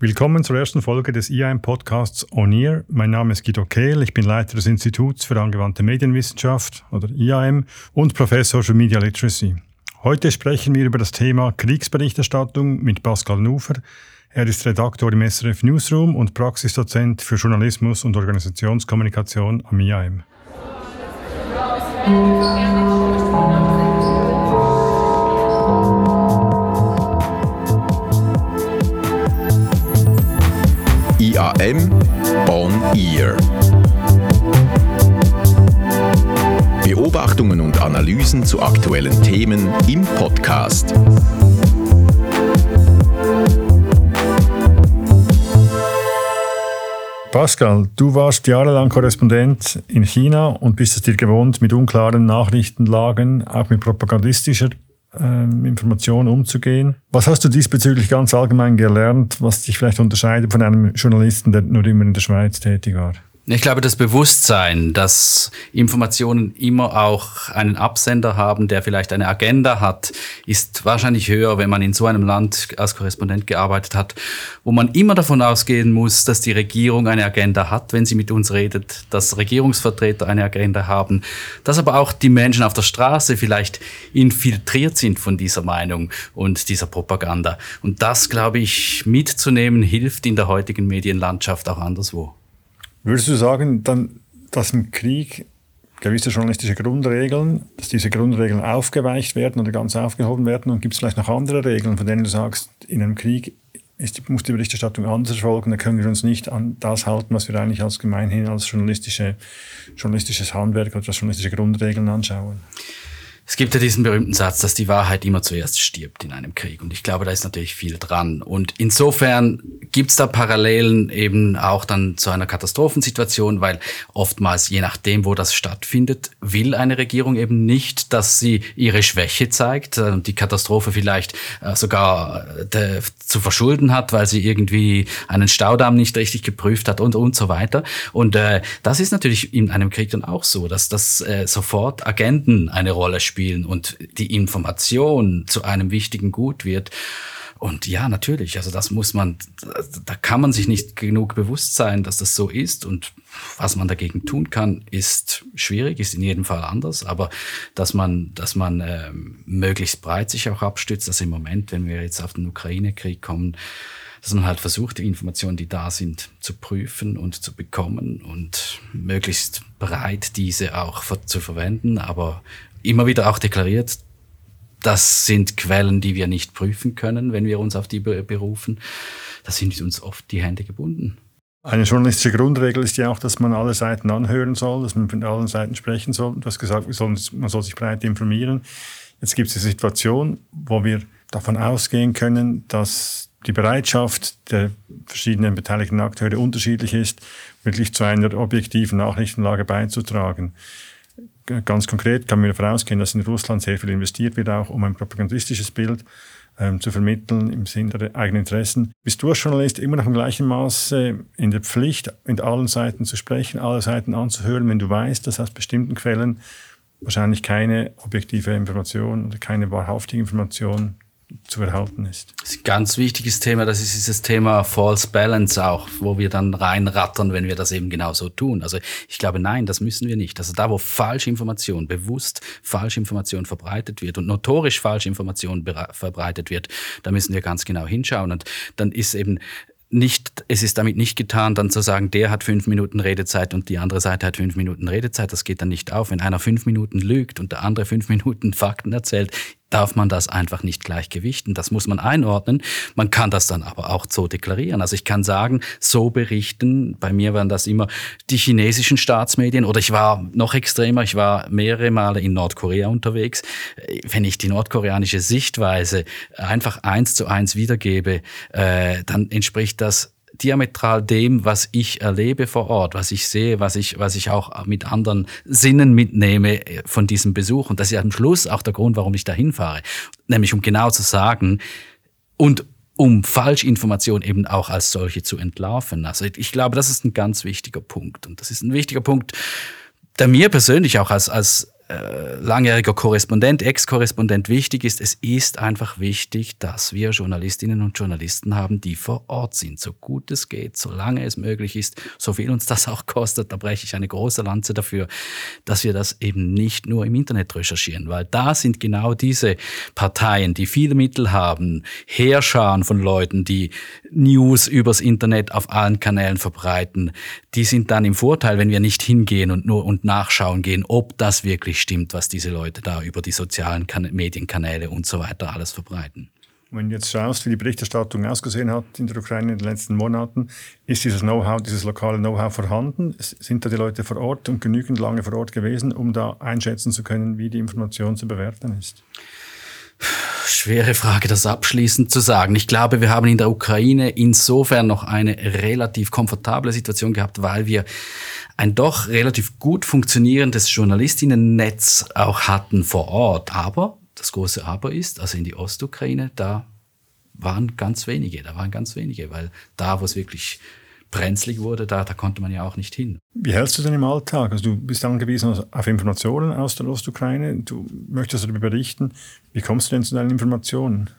Willkommen zur ersten Folge des IAM Podcasts On Ear. Mein Name ist Guido Kehl, ich bin Leiter des Instituts für angewandte Medienwissenschaft oder IAM und Professor für Media Literacy. Heute sprechen wir über das Thema Kriegsberichterstattung mit Pascal Nufer. Er ist Redaktor im SRF Newsroom und Praxisdozent für Journalismus und Organisationskommunikation am IAM. IAM On Ear. Beobachtungen und Analysen zu aktuellen Themen im Podcast. Pascal, du warst jahrelang Korrespondent in China und bist es dir gewohnt, mit unklaren Nachrichtenlagen, auch mit propagandistischer äh, Information umzugehen. Was hast du diesbezüglich ganz allgemein gelernt, was dich vielleicht unterscheidet von einem Journalisten, der nur immer in der Schweiz tätig war? Ich glaube, das Bewusstsein, dass Informationen immer auch einen Absender haben, der vielleicht eine Agenda hat, ist wahrscheinlich höher, wenn man in so einem Land als Korrespondent gearbeitet hat, wo man immer davon ausgehen muss, dass die Regierung eine Agenda hat, wenn sie mit uns redet, dass Regierungsvertreter eine Agenda haben, dass aber auch die Menschen auf der Straße vielleicht infiltriert sind von dieser Meinung und dieser Propaganda. Und das, glaube ich, mitzunehmen, hilft in der heutigen Medienlandschaft auch anderswo. Würdest du sagen, dann, dass im Krieg gewisse journalistische Grundregeln, dass diese Grundregeln aufgeweicht werden oder ganz aufgehoben werden und gibt es vielleicht noch andere Regeln, von denen du sagst, in einem Krieg ist, muss die Berichterstattung anders erfolgen, da können wir uns nicht an das halten, was wir eigentlich als gemeinhin als journalistische, journalistisches Handwerk oder als journalistische Grundregeln anschauen? Es gibt ja diesen berühmten Satz, dass die Wahrheit immer zuerst stirbt in einem Krieg. Und ich glaube, da ist natürlich viel dran. Und insofern gibt es da Parallelen eben auch dann zu einer Katastrophensituation, weil oftmals, je nachdem, wo das stattfindet, will eine Regierung eben nicht, dass sie ihre Schwäche zeigt und die Katastrophe vielleicht äh, sogar äh, zu verschulden hat, weil sie irgendwie einen Staudamm nicht richtig geprüft hat und, und so weiter. Und äh, das ist natürlich in einem Krieg dann auch so, dass das äh, sofort Agenten eine Rolle spielen spielen und die Information zu einem wichtigen Gut wird. Und ja, natürlich, also das muss man, da kann man sich nicht genug bewusst sein, dass das so ist. Und was man dagegen tun kann, ist schwierig, ist in jedem Fall anders. Aber dass man, dass man äh, möglichst breit sich auch abstützt, dass im Moment, wenn wir jetzt auf den Ukraine-Krieg kommen, dass man halt versucht, die Informationen, die da sind, zu prüfen und zu bekommen und möglichst breit diese auch zu verwenden, aber immer wieder auch deklariert, das sind Quellen, die wir nicht prüfen können, wenn wir uns auf die berufen. Da sind uns oft die Hände gebunden. Eine journalistische Grundregel ist ja auch, dass man alle Seiten anhören soll, dass man von allen Seiten sprechen soll. Du hast gesagt, man soll sich breit informieren. Jetzt gibt es eine Situation, wo wir davon ausgehen können, dass die Bereitschaft der verschiedenen beteiligten Akteure unterschiedlich ist, wirklich zu einer objektiven Nachrichtenlage beizutragen ganz konkret kann man davon ausgehen, dass in Russland sehr viel investiert wird, auch um ein propagandistisches Bild ähm, zu vermitteln im Sinne der eigenen Interessen. Bist du als Journalist immer noch im gleichen Maße in der Pflicht, mit allen Seiten zu sprechen, alle Seiten anzuhören, wenn du weißt, dass aus bestimmten Quellen wahrscheinlich keine objektive Information oder keine wahrhaftige Information zu erhalten ist. Das ist ein ganz wichtiges Thema, das ist dieses Thema False Balance auch, wo wir dann reinrattern, wenn wir das eben genau so tun. Also ich glaube, nein, das müssen wir nicht. Also da, wo Falschinformation, bewusst Falschinformation verbreitet wird und notorisch Falschinformation verbreitet wird, da müssen wir ganz genau hinschauen. Und dann ist eben nicht, es ist damit nicht getan, dann zu sagen, der hat fünf Minuten Redezeit und die andere Seite hat fünf Minuten Redezeit. Das geht dann nicht auf. Wenn einer fünf Minuten lügt und der andere fünf Minuten Fakten erzählt, darf man das einfach nicht gleich gewichten. Das muss man einordnen. Man kann das dann aber auch so deklarieren. Also ich kann sagen, so berichten, bei mir waren das immer die chinesischen Staatsmedien oder ich war noch extremer, ich war mehrere Male in Nordkorea unterwegs. Wenn ich die nordkoreanische Sichtweise einfach eins zu eins wiedergebe, äh, dann entspricht das diametral dem, was ich erlebe vor Ort, was ich sehe, was ich, was ich auch mit anderen Sinnen mitnehme äh, von diesem Besuch. Und das ist am Schluss auch der Grund, warum ich da hinfahre. Nämlich um genau zu sagen und um Falschinformation eben auch als solche zu entlarven. Also ich glaube, das ist ein ganz wichtiger Punkt. Und das ist ein wichtiger Punkt, der mir persönlich auch als, als langjähriger Korrespondent, Ex-Korrespondent wichtig ist, es ist einfach wichtig, dass wir Journalistinnen und Journalisten haben, die vor Ort sind, so gut es geht, solange es möglich ist, so viel uns das auch kostet, da breche ich eine große Lanze dafür, dass wir das eben nicht nur im Internet recherchieren, weil da sind genau diese Parteien, die viele Mittel haben, Heerscharen von Leuten, die News übers Internet auf allen Kanälen verbreiten, die sind dann im Vorteil, wenn wir nicht hingehen und nur und nachschauen gehen, ob das wirklich stimmt, was diese Leute da über die sozialen kan Medienkanäle und so weiter alles verbreiten. Wenn du jetzt schaust, wie die Berichterstattung ausgesehen hat in der Ukraine in den letzten Monaten, ist dieses Know-how, dieses lokale Know-how vorhanden? Sind da die Leute vor Ort und genügend lange vor Ort gewesen, um da einschätzen zu können, wie die Information zu bewerten ist? Schwere Frage, das abschließend zu sagen. Ich glaube, wir haben in der Ukraine insofern noch eine relativ komfortable Situation gehabt, weil wir ein doch relativ gut funktionierendes Journalistinnennetz auch hatten vor Ort. Aber das große Aber ist, also in die Ostukraine, da waren ganz wenige, da waren ganz wenige, weil da, wo es wirklich brenzlig wurde, da, da konnte man ja auch nicht hin. Wie hältst du denn im Alltag? Also du bist angewiesen auf Informationen aus der Ostukraine, du möchtest darüber berichten. Wie kommst du denn zu deinen Informationen?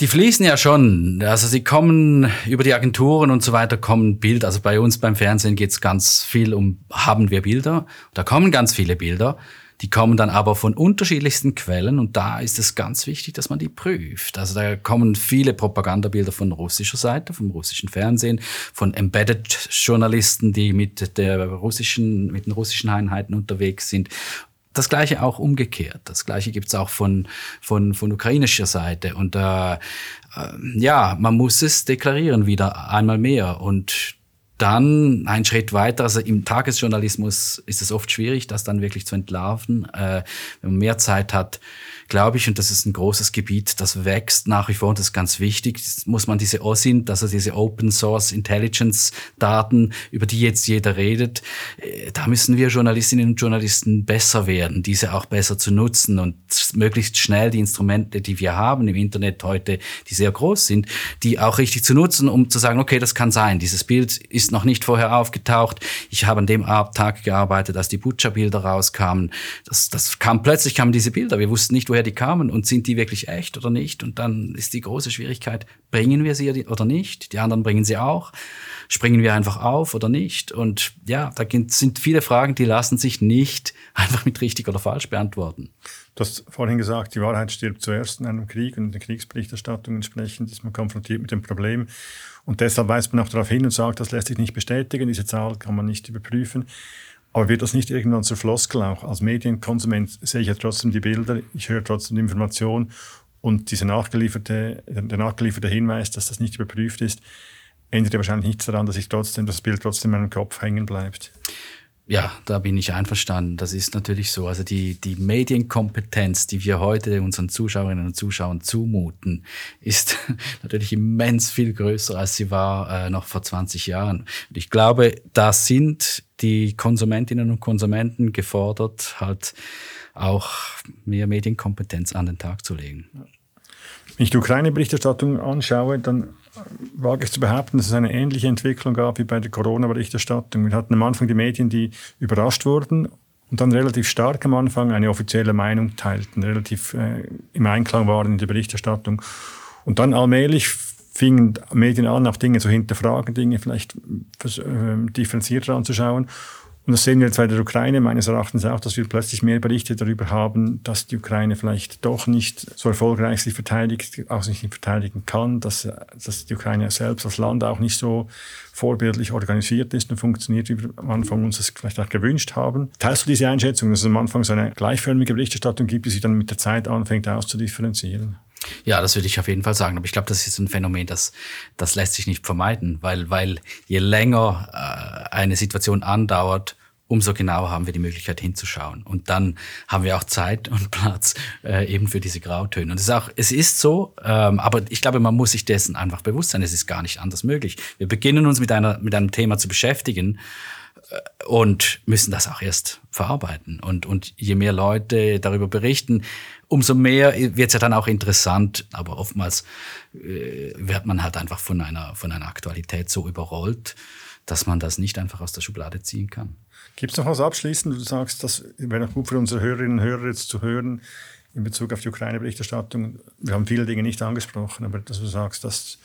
Die fließen ja schon. Also sie kommen über die Agenturen und so weiter, kommen Bilder. Also bei uns beim Fernsehen geht es ganz viel um, haben wir Bilder? Da kommen ganz viele Bilder. Die kommen dann aber von unterschiedlichsten Quellen und da ist es ganz wichtig, dass man die prüft. Also da kommen viele Propagandabilder von russischer Seite, vom russischen Fernsehen, von Embedded-Journalisten, die mit der russischen, mit den russischen Einheiten unterwegs sind. Das gleiche auch umgekehrt. Das gleiche gibt's auch von, von, von ukrainischer Seite. Und äh, äh, ja, man muss es deklarieren wieder einmal mehr. Und dann ein Schritt weiter, also im Tagesjournalismus ist es oft schwierig, das dann wirklich zu entlarven. Äh, wenn man mehr Zeit hat, glaube ich, und das ist ein großes Gebiet, das wächst nach wie vor und das ist ganz wichtig, muss man diese OSINT, also diese Open Source Intelligence Daten, über die jetzt jeder redet, äh, da müssen wir Journalistinnen und Journalisten besser werden, diese auch besser zu nutzen und möglichst schnell die Instrumente, die wir haben im Internet heute, die sehr groß sind, die auch richtig zu nutzen, um zu sagen, okay, das kann sein, dieses Bild ist noch nicht vorher aufgetaucht, ich habe an dem Tag gearbeitet, als die Butcher-Bilder rauskamen, das, das kam plötzlich, kamen diese Bilder, wir wussten nicht, woher die kamen und sind die wirklich echt oder nicht. Und dann ist die große Schwierigkeit, bringen wir sie oder nicht? Die anderen bringen sie auch. Springen wir einfach auf oder nicht? Und ja, da sind viele Fragen, die lassen sich nicht einfach mit richtig oder falsch beantworten. Du hast vorhin gesagt, die Wahrheit stirbt zuerst in einem Krieg und in der Kriegsberichterstattung entsprechend ist man konfrontiert mit dem Problem. Und deshalb weist man auch darauf hin und sagt, das lässt sich nicht bestätigen, diese Zahl kann man nicht überprüfen. Aber wird das nicht irgendwann zur Floskel auch? Als Medienkonsument sehe ich ja trotzdem die Bilder, ich höre trotzdem die Information und dieser nachgelieferte, der nachgelieferte Hinweis, dass das nicht überprüft ist, ändert ja wahrscheinlich nichts daran, dass ich trotzdem, das Bild trotzdem in meinem Kopf hängen bleibt. Ja, da bin ich einverstanden. Das ist natürlich so. Also die, die Medienkompetenz, die wir heute unseren Zuschauerinnen und Zuschauern zumuten, ist natürlich immens viel größer, als sie war äh, noch vor 20 Jahren. Und ich glaube, da sind die Konsumentinnen und Konsumenten gefordert, halt auch mehr Medienkompetenz an den Tag zu legen. Wenn ich die Ukraine-Berichterstattung anschaue, dann wage ich zu behaupten, dass es eine ähnliche Entwicklung gab wie bei der Corona-Berichterstattung. Wir hatten am Anfang die Medien, die überrascht wurden und dann relativ stark am Anfang eine offizielle Meinung teilten, relativ äh, im Einklang waren in der Berichterstattung. Und dann allmählich fingen Medien an, auch Dinge zu hinterfragen, Dinge vielleicht äh, differenzierter anzuschauen. Und das sehen wir jetzt bei der Ukraine meines Erachtens auch, dass wir plötzlich mehr Berichte darüber haben, dass die Ukraine vielleicht doch nicht so erfolgreich sich verteidigt, auch sich nicht verteidigen kann, dass, dass die Ukraine selbst als Land auch nicht so vorbildlich organisiert ist und funktioniert, wie wir am Anfang uns das vielleicht auch gewünscht haben. Teilst du diese Einschätzung, dass es am Anfang so eine gleichförmige Berichterstattung gibt, die sich dann mit der Zeit anfängt auszudifferenzieren? Ja, das würde ich auf jeden Fall sagen. Aber ich glaube, das ist ein Phänomen, das, das lässt sich nicht vermeiden, weil, weil je länger äh, eine Situation andauert, umso genauer haben wir die Möglichkeit hinzuschauen. Und dann haben wir auch Zeit und Platz äh, eben für diese Grautöne. Und es ist auch, es ist so, ähm, aber ich glaube, man muss sich dessen einfach bewusst sein. Es ist gar nicht anders möglich. Wir beginnen uns mit einer, mit einem Thema zu beschäftigen und müssen das auch erst verarbeiten. Und, und je mehr Leute darüber berichten, umso mehr wird es ja dann auch interessant, aber oftmals äh, wird man halt einfach von einer, von einer Aktualität so überrollt, dass man das nicht einfach aus der Schublade ziehen kann. Gibt es noch was abschließend? Du sagst, das wäre gut für unsere Hörerinnen und Hörer jetzt zu hören in Bezug auf die Ukraine-Berichterstattung. Wir haben viele Dinge nicht angesprochen, aber dass du sagst, das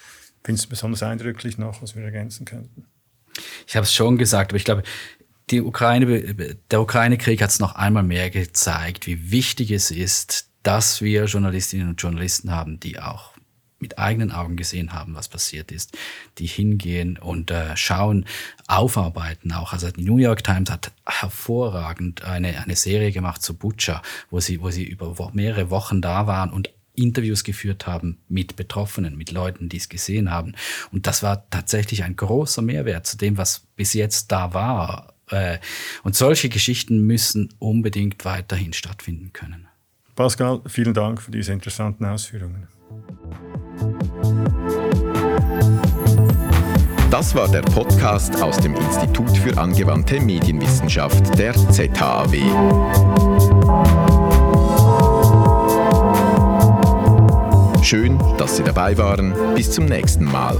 findest du besonders eindrücklich noch, was wir ergänzen könnten. Ich habe es schon gesagt, aber ich glaube, die Ukraine, der Ukraine-Krieg hat es noch einmal mehr gezeigt, wie wichtig es ist, dass wir Journalistinnen und Journalisten haben, die auch mit eigenen Augen gesehen haben, was passiert ist, die hingehen und äh, schauen, aufarbeiten auch. Also die New York Times hat hervorragend eine, eine Serie gemacht zu Butcher, wo sie, wo sie über mehrere Wochen da waren und Interviews geführt haben mit Betroffenen, mit Leuten, die es gesehen haben. Und das war tatsächlich ein großer Mehrwert zu dem, was bis jetzt da war. Äh, und solche Geschichten müssen unbedingt weiterhin stattfinden können. Pascal, vielen Dank für diese interessanten Ausführungen. Das war der Podcast aus dem Institut für angewandte Medienwissenschaft der ZHAW. Schön, dass Sie dabei waren. Bis zum nächsten Mal.